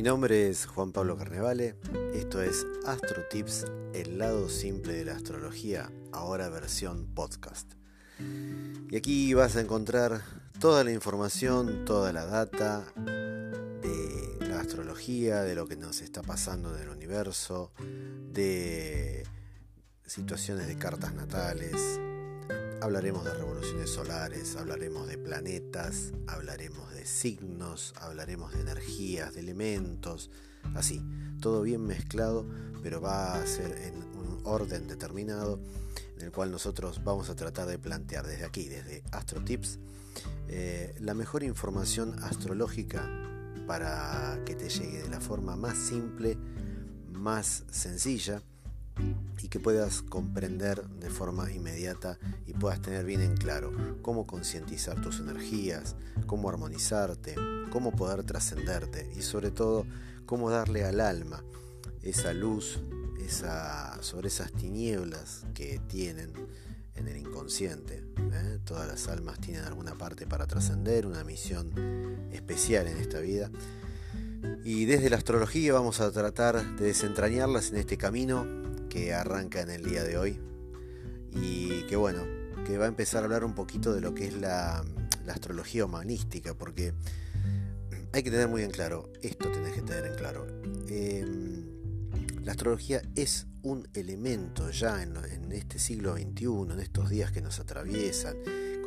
Mi nombre es Juan Pablo Carnevale, esto es Astro Tips, el lado simple de la astrología, ahora versión podcast. Y aquí vas a encontrar toda la información, toda la data de la astrología, de lo que nos está pasando en el universo, de situaciones de cartas natales, Hablaremos de revoluciones solares, hablaremos de planetas, hablaremos de signos, hablaremos de energías, de elementos, así, todo bien mezclado, pero va a ser en un orden determinado en el cual nosotros vamos a tratar de plantear desde aquí, desde AstroTips, eh, la mejor información astrológica para que te llegue de la forma más simple, más sencilla que puedas comprender de forma inmediata y puedas tener bien en claro cómo concientizar tus energías, cómo armonizarte, cómo poder trascenderte y sobre todo cómo darle al alma esa luz sobre esas tinieblas que tienen en el inconsciente. ¿eh? Todas las almas tienen alguna parte para trascender, una misión especial en esta vida. Y desde la astrología vamos a tratar de desentrañarlas en este camino que arranca en el día de hoy. Y que bueno, que va a empezar a hablar un poquito de lo que es la, astrología humanística, porque hay que tener muy en claro, esto tenés que tener en claro, em, la astrología es un elemento ya en, en este siglo XXI, en estos días que nos atraviesan,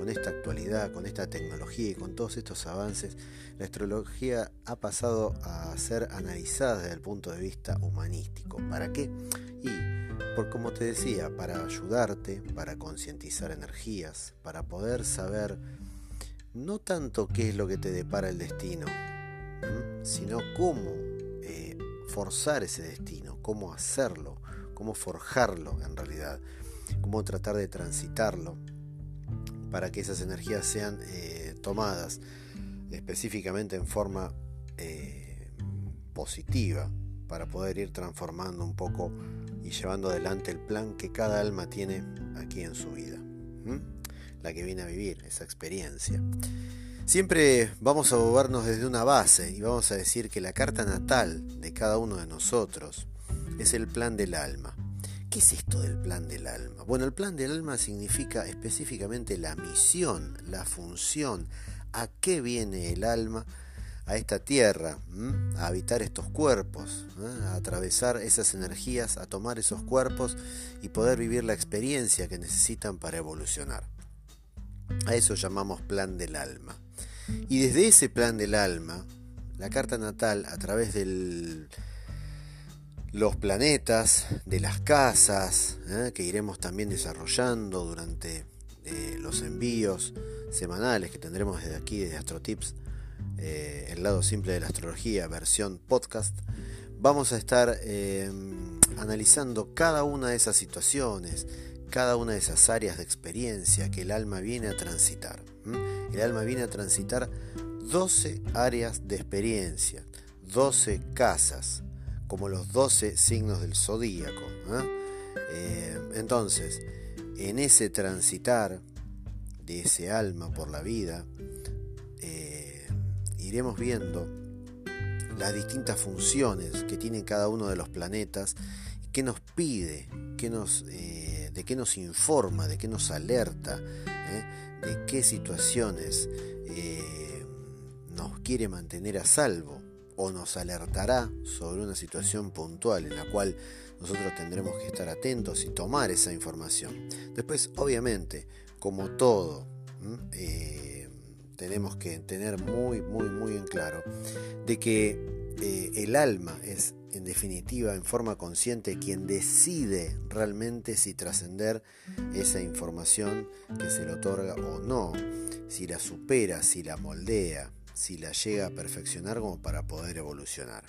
con esta actualidad, con esta tecnología y con todos estos avances, la astrología ha pasado a ser analizada desde el punto de vista humanístico. ¿Para qué? Y por como te decía, para ayudarte, para concientizar energías, para poder saber no tanto qué es lo que te depara el destino, sino cómo eh, forzar ese destino, cómo hacerlo, cómo forjarlo en realidad, cómo tratar de transitarlo para que esas energías sean eh, tomadas específicamente en forma eh, positiva, para poder ir transformando un poco y llevando adelante el plan que cada alma tiene aquí en su vida, la que viene a vivir esa experiencia. Siempre vamos a movernos desde una base y vamos a decir que la carta natal de cada uno de nosotros es el plan del alma. ¿Qué es esto del plan del alma? Bueno, el plan del alma significa específicamente la misión, la función, a qué viene el alma a esta tierra, a habitar estos cuerpos, a atravesar esas energías, a tomar esos cuerpos y poder vivir la experiencia que necesitan para evolucionar. A eso llamamos plan del alma. Y desde ese plan del alma, la carta natal, a través de los planetas, de las casas, que iremos también desarrollando durante eh, los envíos semanales que tendremos desde aquí, desde AstroTips, eh, el lado simple de la astrología, versión podcast, vamos a estar eh, analizando cada una de esas situaciones, cada una de esas áreas de experiencia que el alma viene a transitar. El alma viene a transitar 12 áreas de experiencia, 12 casas, como los 12 signos del zodíaco. Eh, entonces, en ese transitar de ese alma por la vida, iremos viendo las distintas funciones que tiene cada uno de los planetas, qué nos pide, qué nos, eh, de qué nos informa, de qué nos alerta, ¿eh? de qué situaciones eh, nos quiere mantener a salvo o nos alertará sobre una situación puntual en la cual nosotros tendremos que estar atentos y tomar esa información. Después, obviamente, como todo, tenemos que tener muy, muy, muy en claro de que eh, el alma es en definitiva en forma consciente quien decide realmente si trascender esa información que se le otorga o no, si la supera, si la moldea, si la llega a perfeccionar como para poder evolucionar.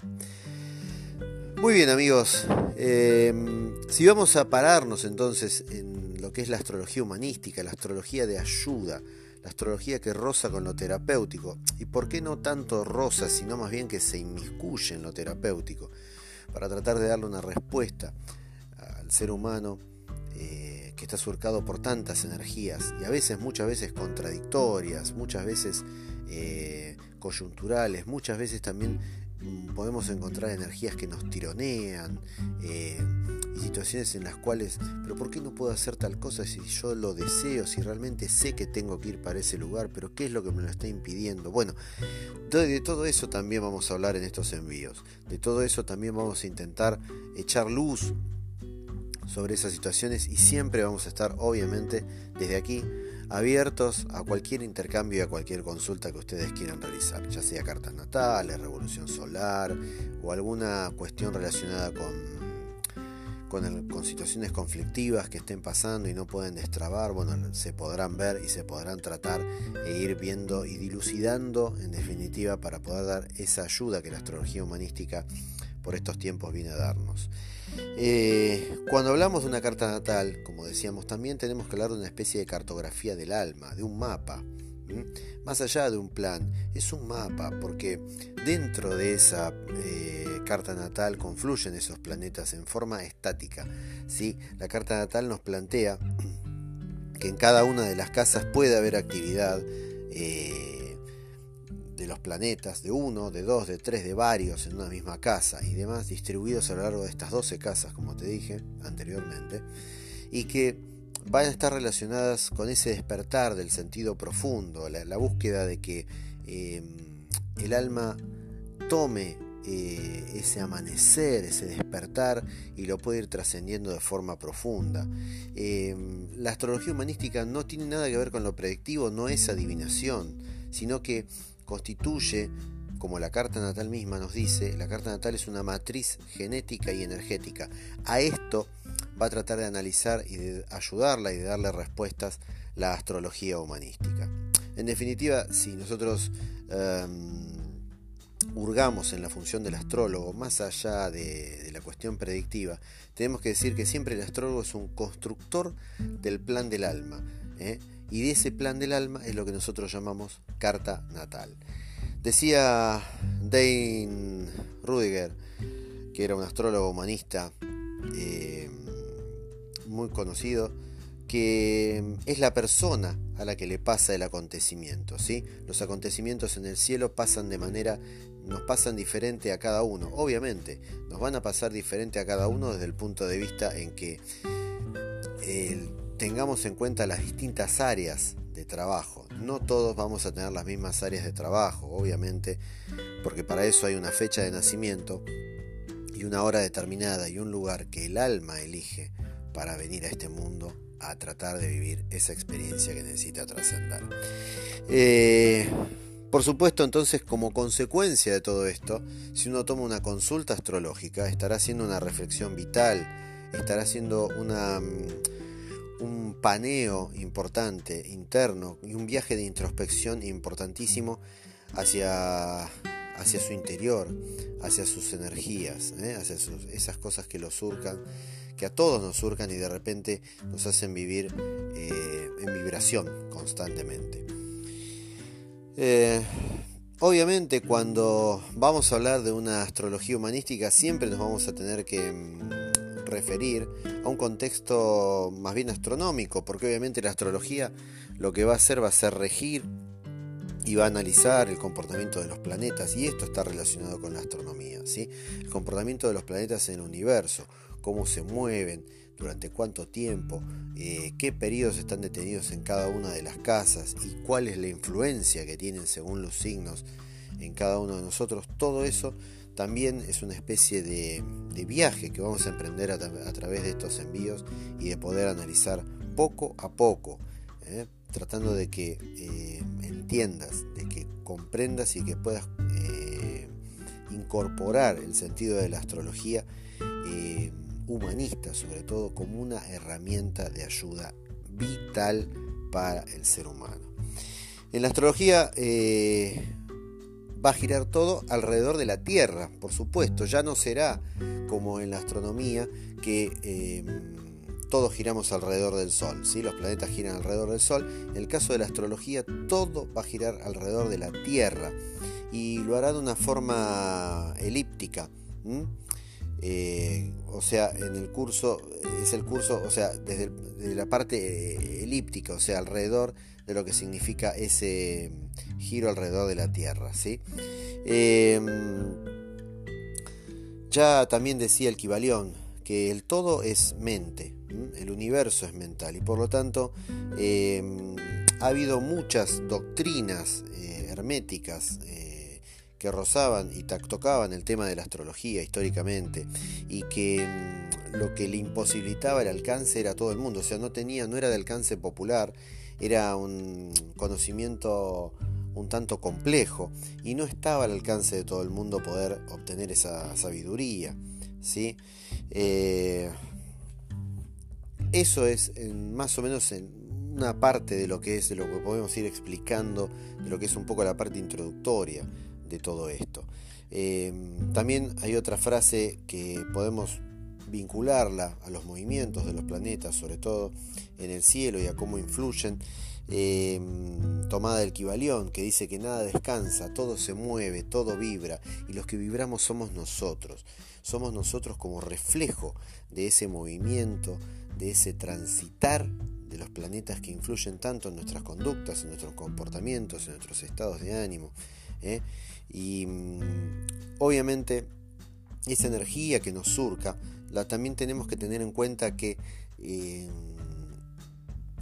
Muy bien amigos, em, si vamos a pararnos entonces en lo que es la astrología humanística, la astrología de ayuda, la astrología que roza con lo terapéutico. ¿Y por qué no tanto rosa, sino más bien que se inmiscuye en lo terapéutico? Para tratar de darle una respuesta al ser humano eh, que está surcado por tantas energías y a veces, muchas veces contradictorias, muchas veces eh, coyunturales, muchas veces también mm, podemos encontrar energías que nos tironean eh, y situaciones en las cuales, pero ¿por qué no puedo hacer tal cosa si yo lo deseo, si realmente sé que tengo que ir para ese lugar, pero qué es lo que me lo está impidiendo? Bueno, de todo eso también vamos a hablar en estos envíos, de todo eso también vamos a intentar echar luz sobre esas situaciones y siempre vamos a estar obviamente desde aquí abiertos a cualquier intercambio y a cualquier consulta que ustedes quieran realizar, ya sea cartas natales, revolución solar o alguna cuestión relacionada con, con, situaciones conflictivas que estén pasando y no pueden destrabar, bueno, se podrán ver y se podrán tratar e ir viendo y dilucidando en definitiva para poder dar esa ayuda que la astrología humanística por estos tiempos viene a darnos. Eh, cuando hablamos de una carta natal, como decíamos, también tenemos que hablar de una especie de cartografía del alma, de un mapa. Más allá de un plan, es un mapa, porque dentro de esa eh, carta natal confluyen esos planetas en forma estática. ¿sí? La carta natal nos plantea que en cada una de las casas puede haber actividad. Eh, de los planetas, de uno, de dos, de tres, de varios en una misma casa y demás distribuidos a lo largo de estas 12 casas, como te dije anteriormente, y que van a estar relacionadas con ese despertar del sentido profundo, la, búsqueda de que em, el alma tome eh, ese amanecer, ese despertar y lo puede ir trascendiendo de forma profunda. Em, la astrología humanística no tiene nada que ver con lo predictivo, no es adivinación, sino que constituye, como la carta natal misma nos dice, la carta natal es una matriz genética y energética. A esto va a tratar de analizar y de ayudarla y de darle respuestas la astrología humanística. En definitiva, si nosotros em, hurgamos en la función del astrólogo, más allá de, la cuestión predictiva, tenemos que decir que siempre el astrólogo es un constructor del plan del alma. ¿eh? Y de ese plan del alma es lo que nosotros llamamos carta natal. Decía Dane Rudiger, que era un astrólogo humanista eh, muy conocido, que es la persona a la que le pasa el acontecimiento. ¿sí? Los acontecimientos en el cielo pasan de manera, nos pasan diferente a cada uno. Obviamente, nos van a pasar diferente a cada uno desde el punto de vista en que el tengamos en cuenta las distintas áreas de trabajo. No todos vamos a tener las mismas áreas de trabajo, obviamente, porque para eso hay una fecha de nacimiento y una hora determinada y un lugar que el alma elige para venir a este mundo a tratar de vivir esa experiencia que necesita trascender. Eh, por supuesto, entonces, como consecuencia de todo esto, si uno toma una consulta astrológica, estará haciendo una reflexión vital, estará haciendo una mm, un paneo importante interno y un viaje de introspección importantísimo hacia, hacia su interior, hacia sus energías, ¿eh? hacia esas cosas que lo surcan, que a todos nos surcan y de repente nos hacen vivir eh, en vibración constantemente. Eh, obviamente cuando vamos a hablar de una astrología humanística siempre nos vamos a tener que mm, referir a un contexto más bien astronómico, porque obviamente la astrología lo que va a hacer va a ser regir y va a analizar el comportamiento de los planetas, y esto está relacionado con la astronomía, ¿sí? el comportamiento de los planetas en el universo, cómo se mueven, durante cuánto tiempo, eh, qué periodos están detenidos en cada una de las casas y cuál es la influencia que tienen según los signos en cada uno de nosotros, todo eso también es una especie de, viaje que vamos a emprender a, través de estos envíos y de poder analizar poco a poco, ¿eh? tratando de que eh, entiendas, de que comprendas y que puedas eh, incorporar el sentido de la astrología humanista, sobre todo como una herramienta de ayuda vital para el ser humano. En la astrología va a girar todo alrededor de la Tierra, por supuesto, ya no será como en la astronomía que em, todos giramos alrededor del Sol, ¿sí? los planetas giran alrededor del Sol, en el caso de la astrología todo va a girar alrededor de la Tierra y lo hará de una forma elíptica. Eh, o sea, en el curso, es el curso, o sea, desde, la parte eh, elíptica, o sea, alrededor de lo que significa ese giro alrededor de la Tierra. ¿sí? Em, Ya también decía el Kibalión que el todo es mente, el universo es mental y por lo tanto em, ha habido muchas doctrinas eh, herméticas eh, que rozaban y tocaban el tema de la astrología históricamente y que em, lo que le imposibilitaba el alcance era todo el mundo, o sea, no tenía, no era de alcance popular, era un conocimiento un tanto complejo y no estaba al alcance de todo el mundo poder obtener esa sabiduría. ¿sí? Eh, eso es más o menos en una parte de lo que es, de lo que podemos ir explicando, de lo que es un poco la parte introductoria de todo esto. Eh, también hay otra frase que podemos vincularla a los movimientos de los planetas, sobre todo en el cielo y a cómo influyen, em, tomada del Kibalión, que dice que nada descansa, todo se mueve, todo vibra, y los que vibramos somos nosotros. Somos nosotros como reflejo de ese movimiento, de ese transitar de los planetas que influyen tanto en nuestras conductas, en nuestros comportamientos, en nuestros estados de ánimo. ¿eh? Y mm, obviamente esa energía que nos surca también tenemos que tener en cuenta que, eh,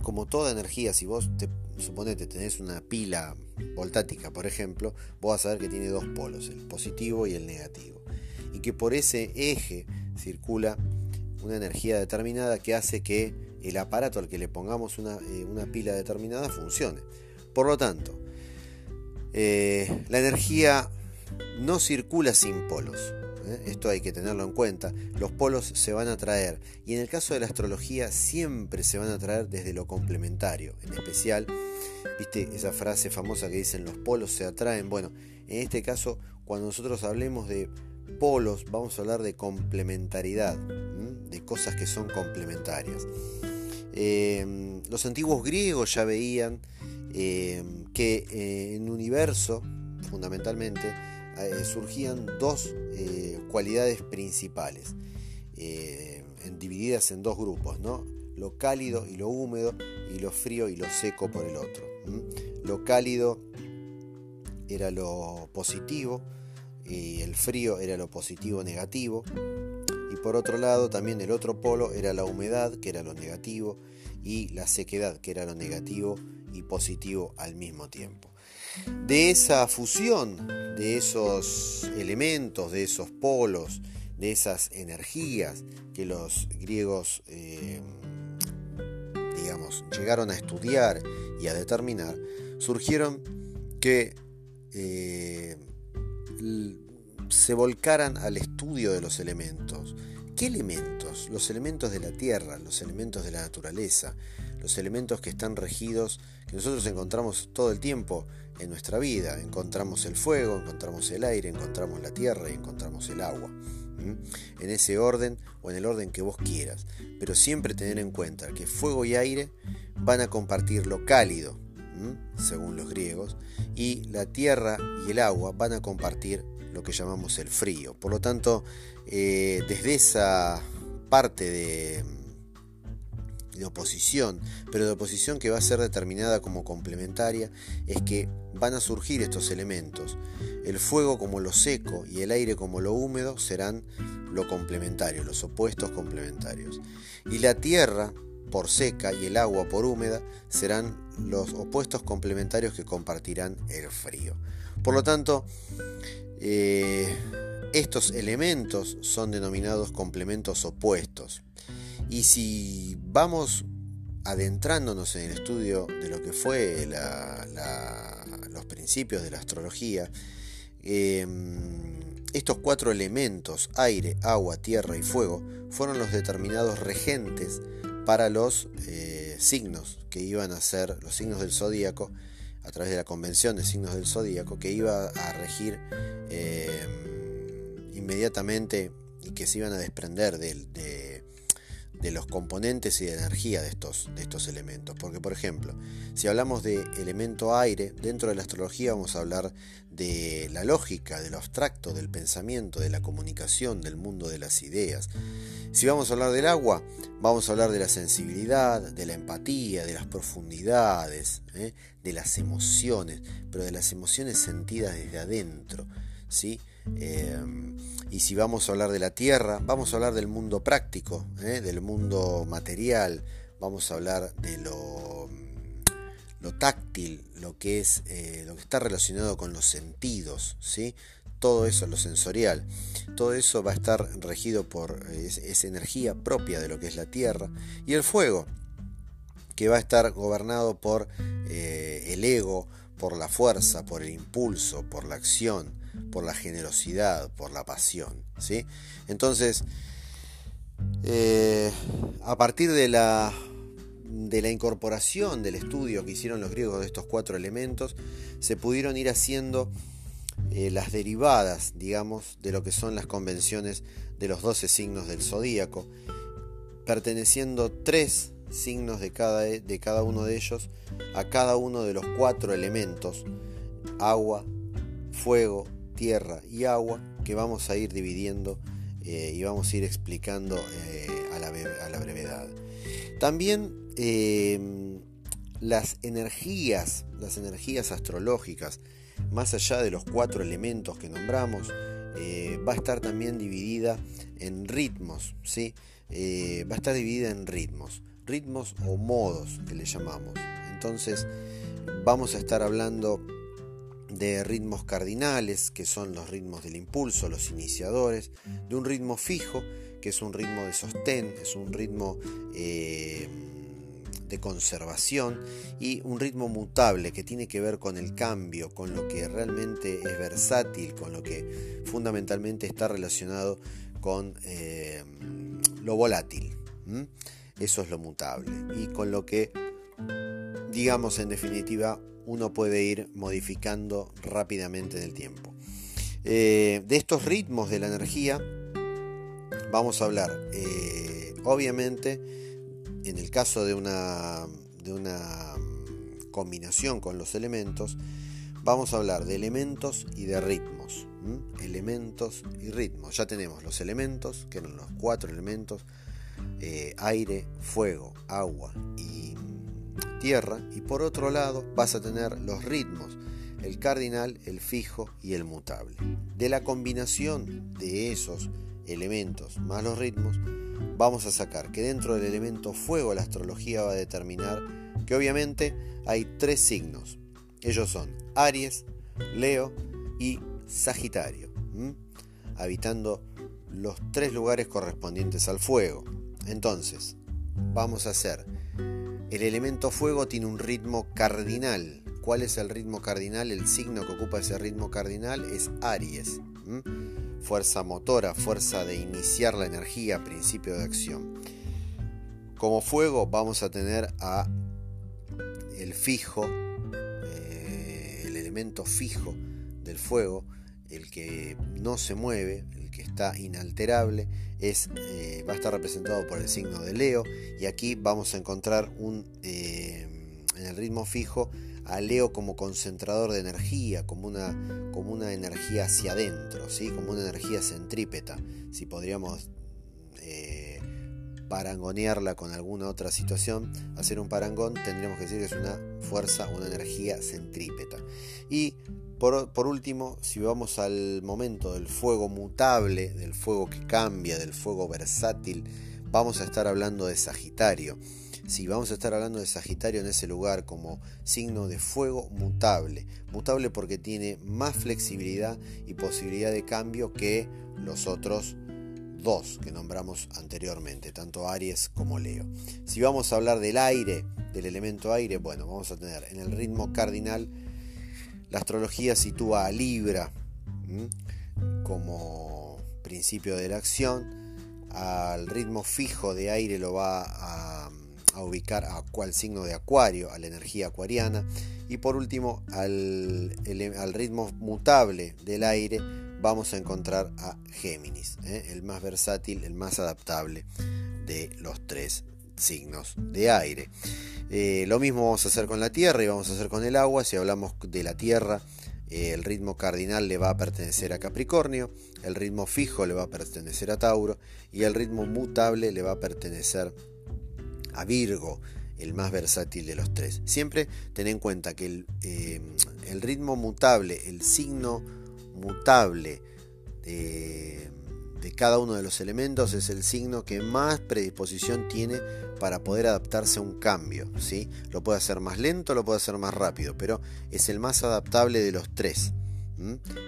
como toda energía, si vos te, suponete tenés una pila voltática, por ejemplo, vos vas a ver que tiene dos polos, el positivo y el negativo. Y que por ese eje circula una energía determinada que hace que el aparato al que le pongamos una, eh, pila determinada funcione. Por lo tanto, eh, la energía no circula sin polos. ¿Eh? esto hay que tenerlo en cuenta, los polos se van a traer. Y en el caso de la astrología siempre se van a traer desde lo complementario, en especial, viste esa frase famosa que dicen los polos se atraen, bueno, en este caso cuando nosotros hablemos de polos vamos a hablar de complementariedad, de cosas que son complementarias. Eh, los antiguos griegos ya veían eh, que en un universo, fundamentalmente, eh, surgían dos eh, cualidades principales, eh, divididas en dos grupos, ¿no? lo cálido y lo húmedo y lo frío y lo seco por el otro. Lo cálido era lo positivo y el frío era lo positivo negativo y por otro lado también el otro polo era la humedad que era lo negativo y la sequedad que era lo negativo y positivo al mismo tiempo. De esa fusión de esos elementos, de esos polos, de esas energías que los griegos, eh, digamos, llegaron a estudiar y a determinar, surgieron que eh, se volcaran al estudio de los elementos. ¿Qué elementos? Los elementos de la tierra, los elementos de la naturaleza, los elementos que están regidos, que nosotros encontramos todo el tiempo en nuestra vida. Encontramos el fuego, encontramos el aire, encontramos la tierra y encontramos el agua. En ese orden o en el orden que vos quieras. Pero siempre tener en cuenta que fuego y aire van a compartir lo cálido, según los griegos, y la tierra y el agua van a compartir lo que llamamos el frío. Por lo tanto, eh, desde esa parte de de oposición, pero de oposición que va a ser determinada como complementaria, es que van a surgir estos elementos. El fuego como lo seco y el aire como lo húmedo serán lo complementario, los opuestos complementarios. Y la tierra por seca y el agua por húmeda serán los opuestos complementarios que compartirán el frío. Por lo tanto, eh, estos elementos son denominados complementos opuestos. Y si vamos adentrándonos en el estudio de lo que fue los principios de la astrología, em, estos cuatro elementos, aire, agua, tierra y fuego, fueron los determinados regentes para los eh, signos que iban a ser los signos del zodíaco a través de la convención de signos del zodíaco que iba a regir em, inmediatamente y que se iban a desprender del de de los componentes y de energía de estos, de estos elementos. Porque, por ejemplo, si hablamos de elemento aire, dentro de la astrología vamos a hablar de la lógica, de lo abstracto, del pensamiento, de la comunicación, del mundo de las ideas. Si vamos a hablar del agua, vamos a hablar de la sensibilidad, de la empatía, de las profundidades, ¿eh? de las emociones, pero de las emociones sentidas desde adentro, ¿sí? Y si vamos a hablar de la tierra, vamos a hablar del mundo práctico, del mundo material, vamos a hablar de lo, táctil, lo que, es, lo que está relacionado con los sentidos, ¿sí? todo eso, lo sensorial, todo eso va a estar regido por esa energía propia de lo que es la tierra y el fuego, que va a estar gobernado por eh, el ego, por la fuerza, por el impulso, por la acción, por la generosidad, por la pasión. ¿sí? Entonces, eh, a partir de la, de la incorporación del estudio que hicieron los griegos de estos cuatro elementos, se pudieron ir haciendo eh, las derivadas, digamos, de lo que son las convenciones de los 12 signos del zodíaco, perteneciendo tres signos de cada, de cada uno de ellos a cada uno de los cuatro elementos, agua, fuego, tierra y agua, que vamos a ir dividiendo eh, y vamos a ir explicando eh, a, la, brevedad. También las energías, las energías astrológicas, más allá de los cuatro elementos que nombramos, eh, va a estar también dividida en ritmos, ¿sí? Va a estar dividida en ritmos, ritmos o modos que le llamamos. Entonces vamos a estar hablando de ritmos cardinales, que son los ritmos del impulso, los iniciadores, de un ritmo fijo, que es un ritmo de sostén, es un ritmo... Eh, de conservación y un ritmo mutable que tiene que ver con el cambio, con lo que realmente es versátil, con lo que fundamentalmente está relacionado con eh, lo volátil. Eso es lo mutable y con lo que, digamos en definitiva, uno puede ir modificando rápidamente en el tiempo. Eh, de estos ritmos de la energía vamos a hablar, eh, obviamente, en el caso de una, de una combinación con los elementos, vamos a hablar de elementos y de ritmos. Elementos y ritmos. Ya tenemos los elementos, que eran los cuatro elementos, eh, aire, fuego, agua y tierra. Y por otro lado vas a tener los ritmos, el cardinal, el fijo y el mutable. De la combinación de esos elementos más los ritmos, vamos a sacar que dentro del elemento fuego la astrología va a determinar que obviamente hay tres signos. Ellos son Aries, Leo y Sagitario, habitando los tres lugares correspondientes al fuego. Entonces, vamos a hacer, el elemento fuego tiene un ritmo cardinal. ¿Cuál es el ritmo cardinal? El signo que ocupa ese ritmo cardinal es Aries fuerza motora, fuerza de iniciar la energía, principio de acción. Como fuego vamos a tener a el fijo, eh, el elemento fijo del fuego, el que no se mueve, que está inalterable, es, eh, va a estar representado por el signo de Leo y aquí vamos a encontrar un, eh, en el ritmo fijo a Leo como concentrador de energía, como una, como una energía hacia adentro, ¿sí? como una energía centrípeta, si podríamos eh, parangonearla con alguna otra situación, hacer un parangón, tendríamos que decir que es una fuerza, una energía centrípeta. Y por, por último, si vamos al momento del fuego mutable, del fuego que cambia, del fuego versátil, vamos a estar hablando de Sagitario si vamos a estar hablando de Sagitario en ese lugar como signo de fuego mutable. Mutable porque tiene más flexibilidad y posibilidad de cambio que los otros dos que nombramos anteriormente, tanto Aries como Leo. Si vamos a hablar del aire, del elemento aire, bueno, vamos a tener en el ritmo cardinal, la astrología sitúa a Libra como principio de la acción, al ritmo fijo de aire lo va a ubicar a cuál signo de Acuario, a la energía acuariana. Y por último, al ritmo mutable del aire, vamos a encontrar a Géminis, ¿eh? el más versátil, el más adaptable de los tres signos de aire. Eh, lo mismo vamos a hacer con la tierra y vamos a hacer con el agua. Si hablamos de la tierra, eh, el ritmo cardinal le va a pertenecer a Capricornio, el ritmo fijo le va a pertenecer a Tauro y el ritmo mutable le va a pertenecer a Virgo, el más versátil de los tres. Siempre ten en cuenta que el, eh, ritmo mutable, el signo mutable de, cada uno de los elementos es el signo que más predisposición tiene para poder adaptarse a un cambio. ¿sí? Lo puede hacer más lento, lo puede hacer más rápido, pero es el más adaptable de los tres.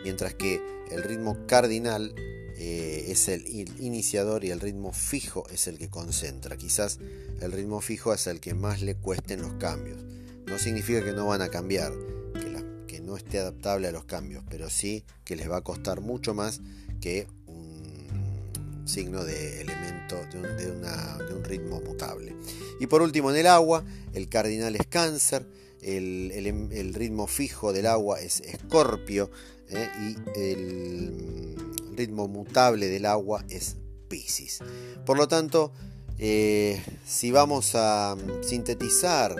Mientras que el ritmo cardinal eh, es el iniciador y el ritmo fijo es el que concentra. Quizás el ritmo fijo es el que más le cuesten los cambios. No significa que no van a cambiar, no esté adaptable a los cambios, pero sí que les va a costar mucho más que un signo de elemento de un, ritmo mutable. Y por último, en el agua, el cardinal es cáncer, el, ritmo fijo del agua es escorpio ¿eh? y el ritmo mutable del agua es Pisces. Por lo tanto, eh, si vamos a sintetizar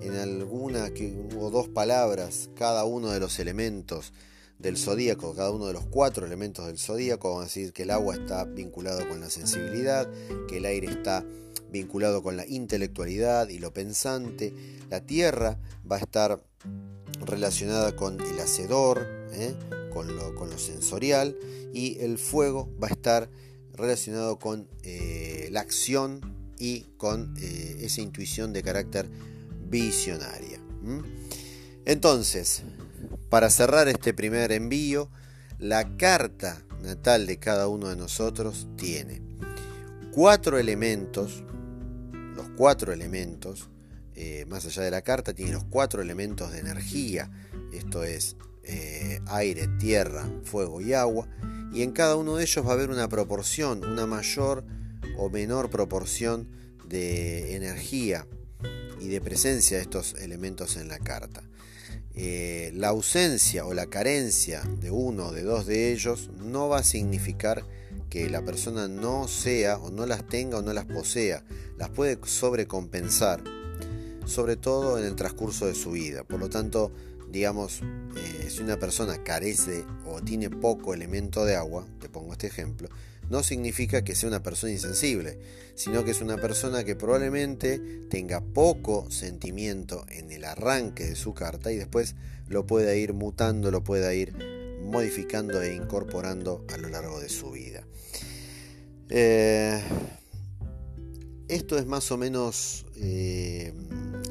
en alguna o dos palabras cada uno de los elementos del zodíaco, cada uno de los cuatro elementos del zodíaco, vamos a decir que el agua está vinculado con la sensibilidad, que el aire está vinculado con la intelectualidad y lo pensante, la tierra va a estar relacionada con el hacedor, ¿eh? con, lo, sensorial, y el fuego va a estar relacionado con eh, la acción y con eh, esa intuición de carácter visionaria. Entonces, para cerrar este primer envío, la carta natal de cada uno de nosotros tiene cuatro elementos, los cuatro elementos, eh, más allá de la carta, tiene los cuatro elementos de energía, esto es eh, aire, tierra, fuego y agua, y en cada uno de ellos va a haber una proporción, una mayor o menor proporción de energía y de presencia de estos elementos en la carta. Eh, la ausencia o la carencia de uno o de dos de ellos no va a significar que la persona no sea o no las tenga o no las posea, las puede sobrecompensar, sobre todo en el transcurso de su vida. Por lo tanto, digamos, eh, si una persona carece o tiene poco elemento de agua, te pongo este ejemplo, no significa que sea una persona insensible, sino que es una persona que probablemente tenga poco sentimiento en el arranque de su carta y después lo pueda ir mutando, lo pueda ir modificando e incorporando a lo largo de su vida. Eh, esto es más o menos eh,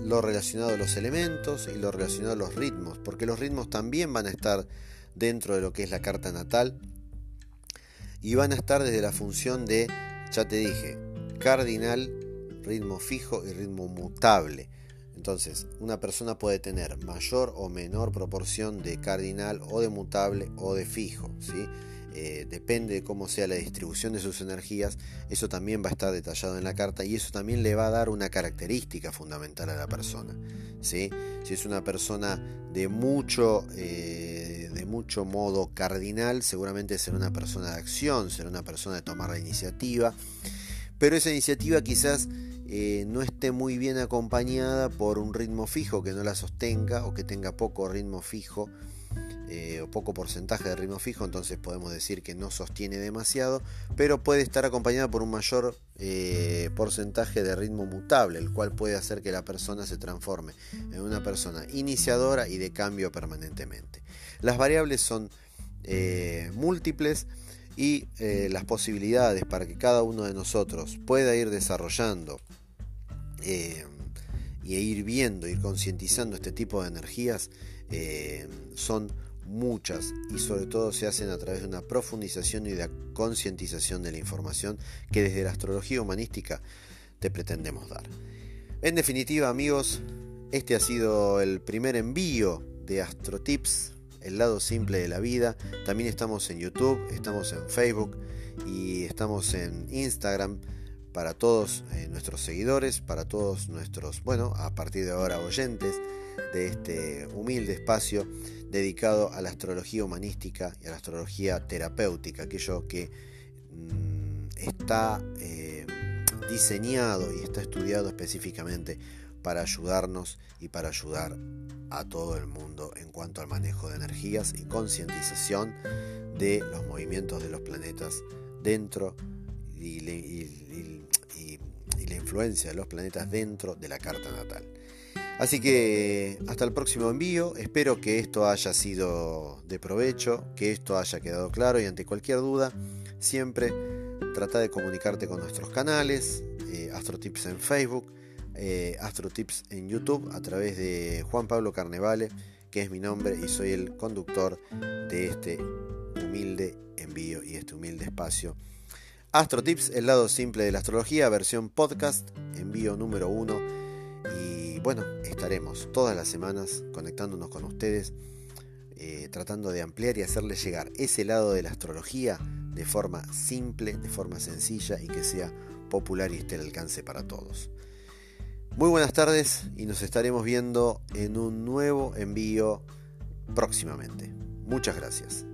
lo relacionado a los elementos y lo relacionado a los ritmos, porque los ritmos también van a estar dentro de lo que es la carta natal y van a estar desde la función de, ya te dije, cardinal, ritmo fijo y ritmo mutable. Entonces, una persona puede tener mayor o menor proporción de cardinal o de mutable o de fijo, ¿sí? Eh, depende de cómo sea la distribución de sus energías, eso también va a estar detallado en la carta y eso también le va a dar una característica fundamental a la persona. ¿sí? Si es una persona de mucho, eh, mucho modo cardinal, seguramente será una persona de acción, será una persona de tomar la iniciativa, pero esa iniciativa quizás eh, no esté muy bien acompañada por un ritmo fijo que no la sostenga o que tenga poco ritmo fijo eh, o poco porcentaje de ritmo fijo, entonces podemos decir que no sostiene demasiado, pero puede estar acompañada por un mayor eh, porcentaje de ritmo mutable, el cual puede hacer que la persona se transforme en una persona iniciadora y de cambio permanentemente. Las variables son eh, múltiples y las posibilidades para que cada uno de nosotros pueda ir desarrollando y ir viendo, ir concientizando este tipo de energías son muchas y sobre todo se hacen a través de una profundización y de concientización de la información que desde la astrología humanística te pretendemos dar. En definitiva amigos, este ha sido el primer envío de AstroTips, el lado simple de la vida. También estamos en YouTube, estamos en Facebook y estamos en Instagram para todos eh, nuestros seguidores, para todos nuestros, bueno, a partir de ahora oyentes de este humilde espacio dedicado a la astrología humanística y a la astrología terapéutica, aquello que mm, está eh, diseñado y está estudiado específicamente para ayudarnos y para ayudar a todo el mundo en cuanto al manejo de energías y concientización de los movimientos de los planetas dentro y, y la influencia de los planetas dentro de la carta natal. Así que hasta el próximo envío, espero que esto haya sido de provecho, que esto haya quedado claro y ante cualquier duda, siempre trata de comunicarte con nuestros canales, eh, AstroTips en Facebook, eh, AstroTips en YouTube, a través de Juan Pablo Carnevale, que es mi nombre y soy el conductor de este humilde envío y este humilde espacio. AstroTips, el lado simple de la astrología, versión podcast, envío número 1 bueno, estaremos todas las semanas conectándonos con ustedes, eh, tratando de ampliar y hacerles llegar ese lado de la astrología de forma simple, de forma sencilla y que sea popular y esté al alcance para todos. Muy buenas tardes y nos estaremos viendo en un nuevo envío próximamente. Muchas gracias.